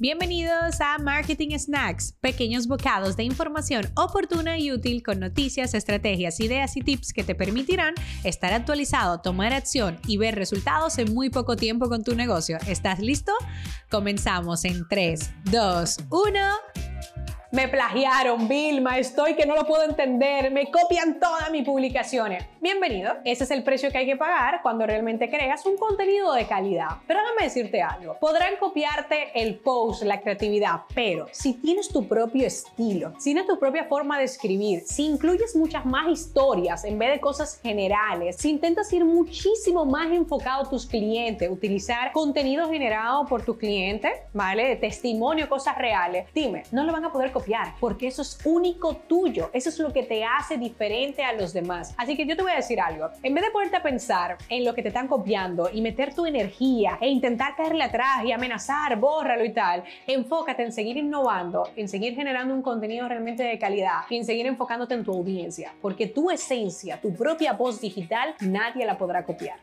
Bienvenidos a Marketing Snacks, pequeños bocados de información oportuna y útil con noticias, estrategias, ideas y tips que te permitirán estar actualizado, tomar acción y ver resultados en muy poco tiempo con tu negocio. ¿Estás listo? Comenzamos en 3, 2, 1. Me plagiaron, Vilma, estoy que no lo puedo entender, me copian todas mis publicaciones. Bienvenido, ese es el precio que hay que pagar cuando realmente creas un contenido de calidad. Pero déjame decirte algo, podrán copiarte el post, la creatividad, pero si tienes tu propio estilo, si tienes tu propia forma de escribir, si incluyes muchas más historias en vez de cosas generales, si intentas ir muchísimo más enfocado a tus clientes, utilizar contenido generado por tus clientes, ¿vale? Testimonio, cosas reales, dime, no lo van a poder porque eso es único tuyo, eso es lo que te hace diferente a los demás. Así que yo te voy a decir algo, en vez de ponerte a pensar en lo que te están copiando y meter tu energía e intentar caerle atrás y amenazar, bórralo y tal, enfócate en seguir innovando, en seguir generando un contenido realmente de calidad y en seguir enfocándote en tu audiencia, porque tu esencia, tu propia voz digital, nadie la podrá copiar.